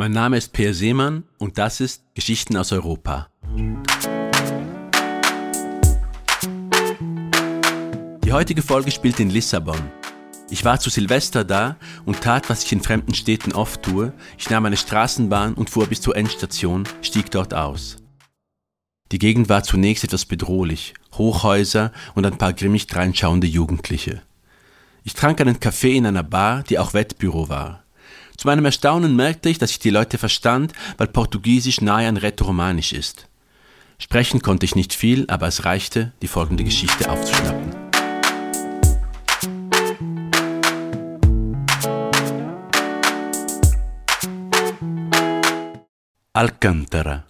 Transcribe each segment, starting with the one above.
Mein Name ist Peer Seemann und das ist Geschichten aus Europa. Die heutige Folge spielt in Lissabon. Ich war zu Silvester da und tat, was ich in fremden Städten oft tue. Ich nahm eine Straßenbahn und fuhr bis zur Endstation, stieg dort aus. Die Gegend war zunächst etwas bedrohlich, Hochhäuser und ein paar grimmig dreinschauende Jugendliche. Ich trank einen Kaffee in einer Bar, die auch Wettbüro war. Zu meinem Erstaunen merkte ich, dass ich die Leute verstand, weil Portugiesisch nahe an Rätoromanisch ist. Sprechen konnte ich nicht viel, aber es reichte, die folgende Geschichte aufzuschnappen. Alcantara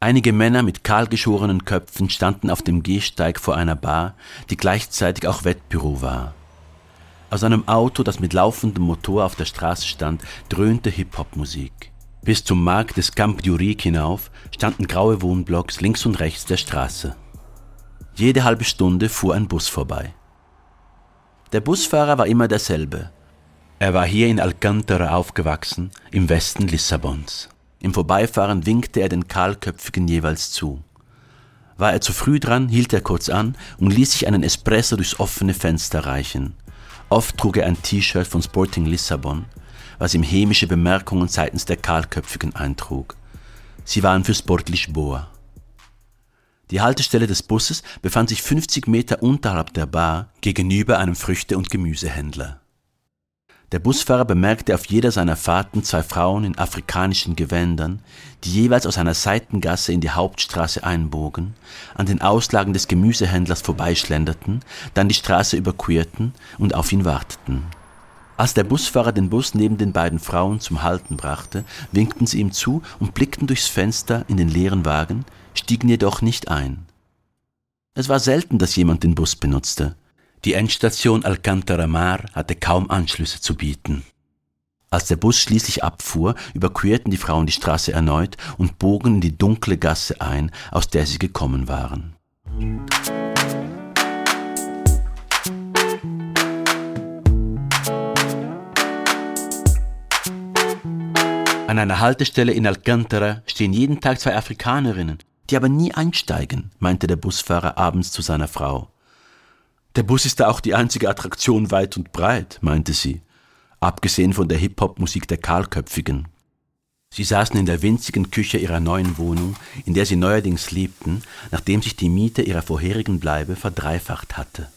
Einige Männer mit kahlgeschorenen Köpfen standen auf dem Gehsteig vor einer Bar, die gleichzeitig auch Wettbüro war. Aus einem Auto, das mit laufendem Motor auf der Straße stand, dröhnte Hip-Hop-Musik. Bis zum Markt des Camp Duric hinauf standen graue Wohnblocks links und rechts der Straße. Jede halbe Stunde fuhr ein Bus vorbei. Der Busfahrer war immer derselbe. Er war hier in Alcantara aufgewachsen, im Westen Lissabons. Im Vorbeifahren winkte er den Kahlköpfigen jeweils zu. War er zu früh dran, hielt er kurz an und ließ sich einen Espresso durchs offene Fenster reichen. Oft trug er ein T-Shirt von Sporting Lissabon, was ihm hämische Bemerkungen seitens der Kahlköpfigen eintrug. Sie waren für Sport Lisboa. Die Haltestelle des Busses befand sich 50 Meter unterhalb der Bar gegenüber einem Früchte- und Gemüsehändler. Der Busfahrer bemerkte auf jeder seiner Fahrten zwei Frauen in afrikanischen Gewändern, die jeweils aus einer Seitengasse in die Hauptstraße einbogen, an den Auslagen des Gemüsehändlers vorbeischlenderten, dann die Straße überquerten und auf ihn warteten. Als der Busfahrer den Bus neben den beiden Frauen zum Halten brachte, winkten sie ihm zu und blickten durchs Fenster in den leeren Wagen, stiegen jedoch nicht ein. Es war selten, dass jemand den Bus benutzte. Die Endstation Alcantara Mar hatte kaum Anschlüsse zu bieten. Als der Bus schließlich abfuhr, überquerten die Frauen die Straße erneut und bogen in die dunkle Gasse ein, aus der sie gekommen waren. An einer Haltestelle in Alcantara stehen jeden Tag zwei Afrikanerinnen, die aber nie einsteigen, meinte der Busfahrer abends zu seiner Frau. Der Bus ist da auch die einzige Attraktion weit und breit, meinte sie, abgesehen von der Hip-Hop-Musik der Kahlköpfigen. Sie saßen in der winzigen Küche ihrer neuen Wohnung, in der sie neuerdings lebten, nachdem sich die Miete ihrer vorherigen Bleibe verdreifacht hatte.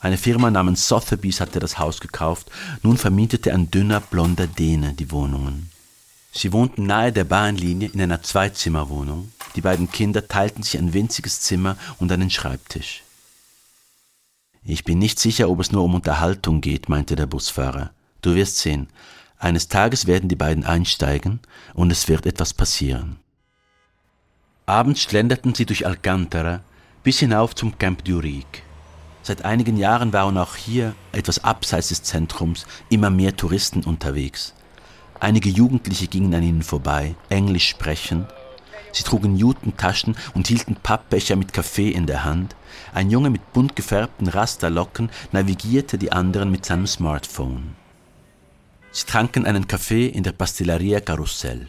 Eine Firma namens Sotheby's hatte das Haus gekauft, nun vermietete ein dünner, blonder Däne die Wohnungen. Sie wohnten nahe der Bahnlinie in einer Zweizimmerwohnung. Die beiden Kinder teilten sich ein winziges Zimmer und einen Schreibtisch. Ich bin nicht sicher, ob es nur um Unterhaltung geht, meinte der Busfahrer. Du wirst sehen. Eines Tages werden die beiden einsteigen und es wird etwas passieren. Abends schlenderten sie durch Alcantara bis hinauf zum Camp Duric. Seit einigen Jahren waren auch hier, etwas abseits des Zentrums, immer mehr Touristen unterwegs. Einige Jugendliche gingen an ihnen vorbei, Englisch sprechend, Sie trugen Jutentaschen und hielten Pappbecher mit Kaffee in der Hand. Ein Junge mit bunt gefärbten Rasterlocken navigierte die anderen mit seinem Smartphone. Sie tranken einen Kaffee in der Pasteleria Karussell.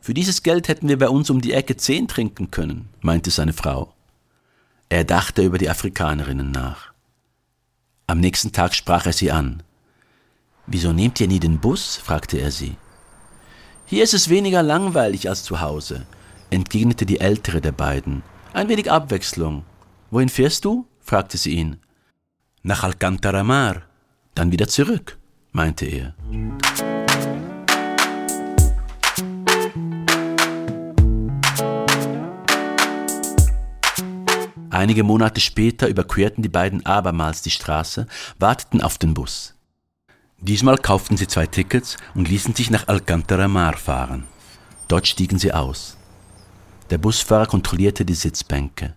Für dieses Geld hätten wir bei uns um die Ecke zehn trinken können, meinte seine Frau. Er dachte über die Afrikanerinnen nach. Am nächsten Tag sprach er sie an. Wieso nehmt ihr nie den Bus? fragte er sie. Hier ist es weniger langweilig als zu Hause entgegnete die ältere der beiden. Ein wenig Abwechslung. Wohin fährst du? fragte sie ihn. Nach Alcantara Mar. Dann wieder zurück, meinte er. Einige Monate später überquerten die beiden abermals die Straße, warteten auf den Bus. Diesmal kauften sie zwei Tickets und ließen sich nach Alcantara Mar fahren. Dort stiegen sie aus. Der Busfahrer kontrollierte die Sitzbänke.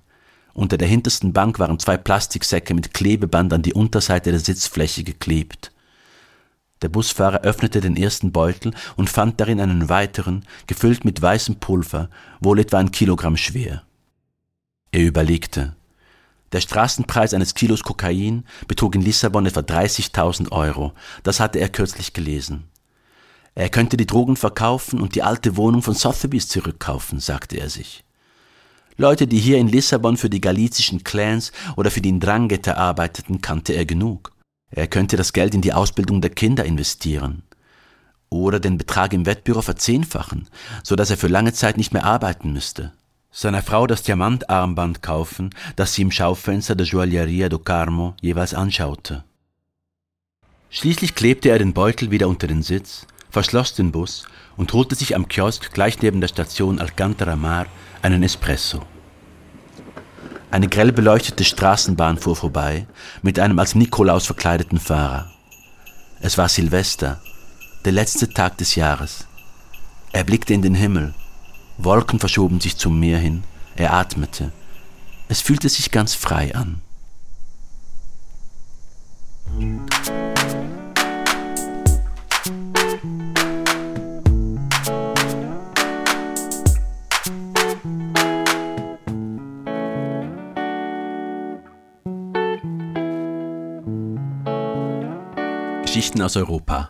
Unter der hintersten Bank waren zwei Plastiksäcke mit Klebeband an die Unterseite der Sitzfläche geklebt. Der Busfahrer öffnete den ersten Beutel und fand darin einen weiteren, gefüllt mit weißem Pulver, wohl etwa ein Kilogramm schwer. Er überlegte. Der Straßenpreis eines Kilos Kokain betrug in Lissabon etwa 30.000 Euro. Das hatte er kürzlich gelesen. Er könnte die Drogen verkaufen und die alte Wohnung von Sotheby's zurückkaufen, sagte er sich. Leute, die hier in Lissabon für die galizischen Clans oder für die Ndrangheta arbeiteten, kannte er genug. Er könnte das Geld in die Ausbildung der Kinder investieren oder den Betrag im Wettbüro verzehnfachen, so dass er für lange Zeit nicht mehr arbeiten müsste. Seiner Frau das Diamantarmband kaufen, das sie im Schaufenster der Joalleria do Carmo jeweils anschaute. Schließlich klebte er den Beutel wieder unter den Sitz, verschloss den Bus und holte sich am Kiosk gleich neben der Station Alcantara Mar einen Espresso. Eine grell beleuchtete Straßenbahn fuhr vorbei mit einem als Nikolaus verkleideten Fahrer. Es war Silvester, der letzte Tag des Jahres. Er blickte in den Himmel. Wolken verschoben sich zum Meer hin. Er atmete. Es fühlte sich ganz frei an. Geschichten aus Europa.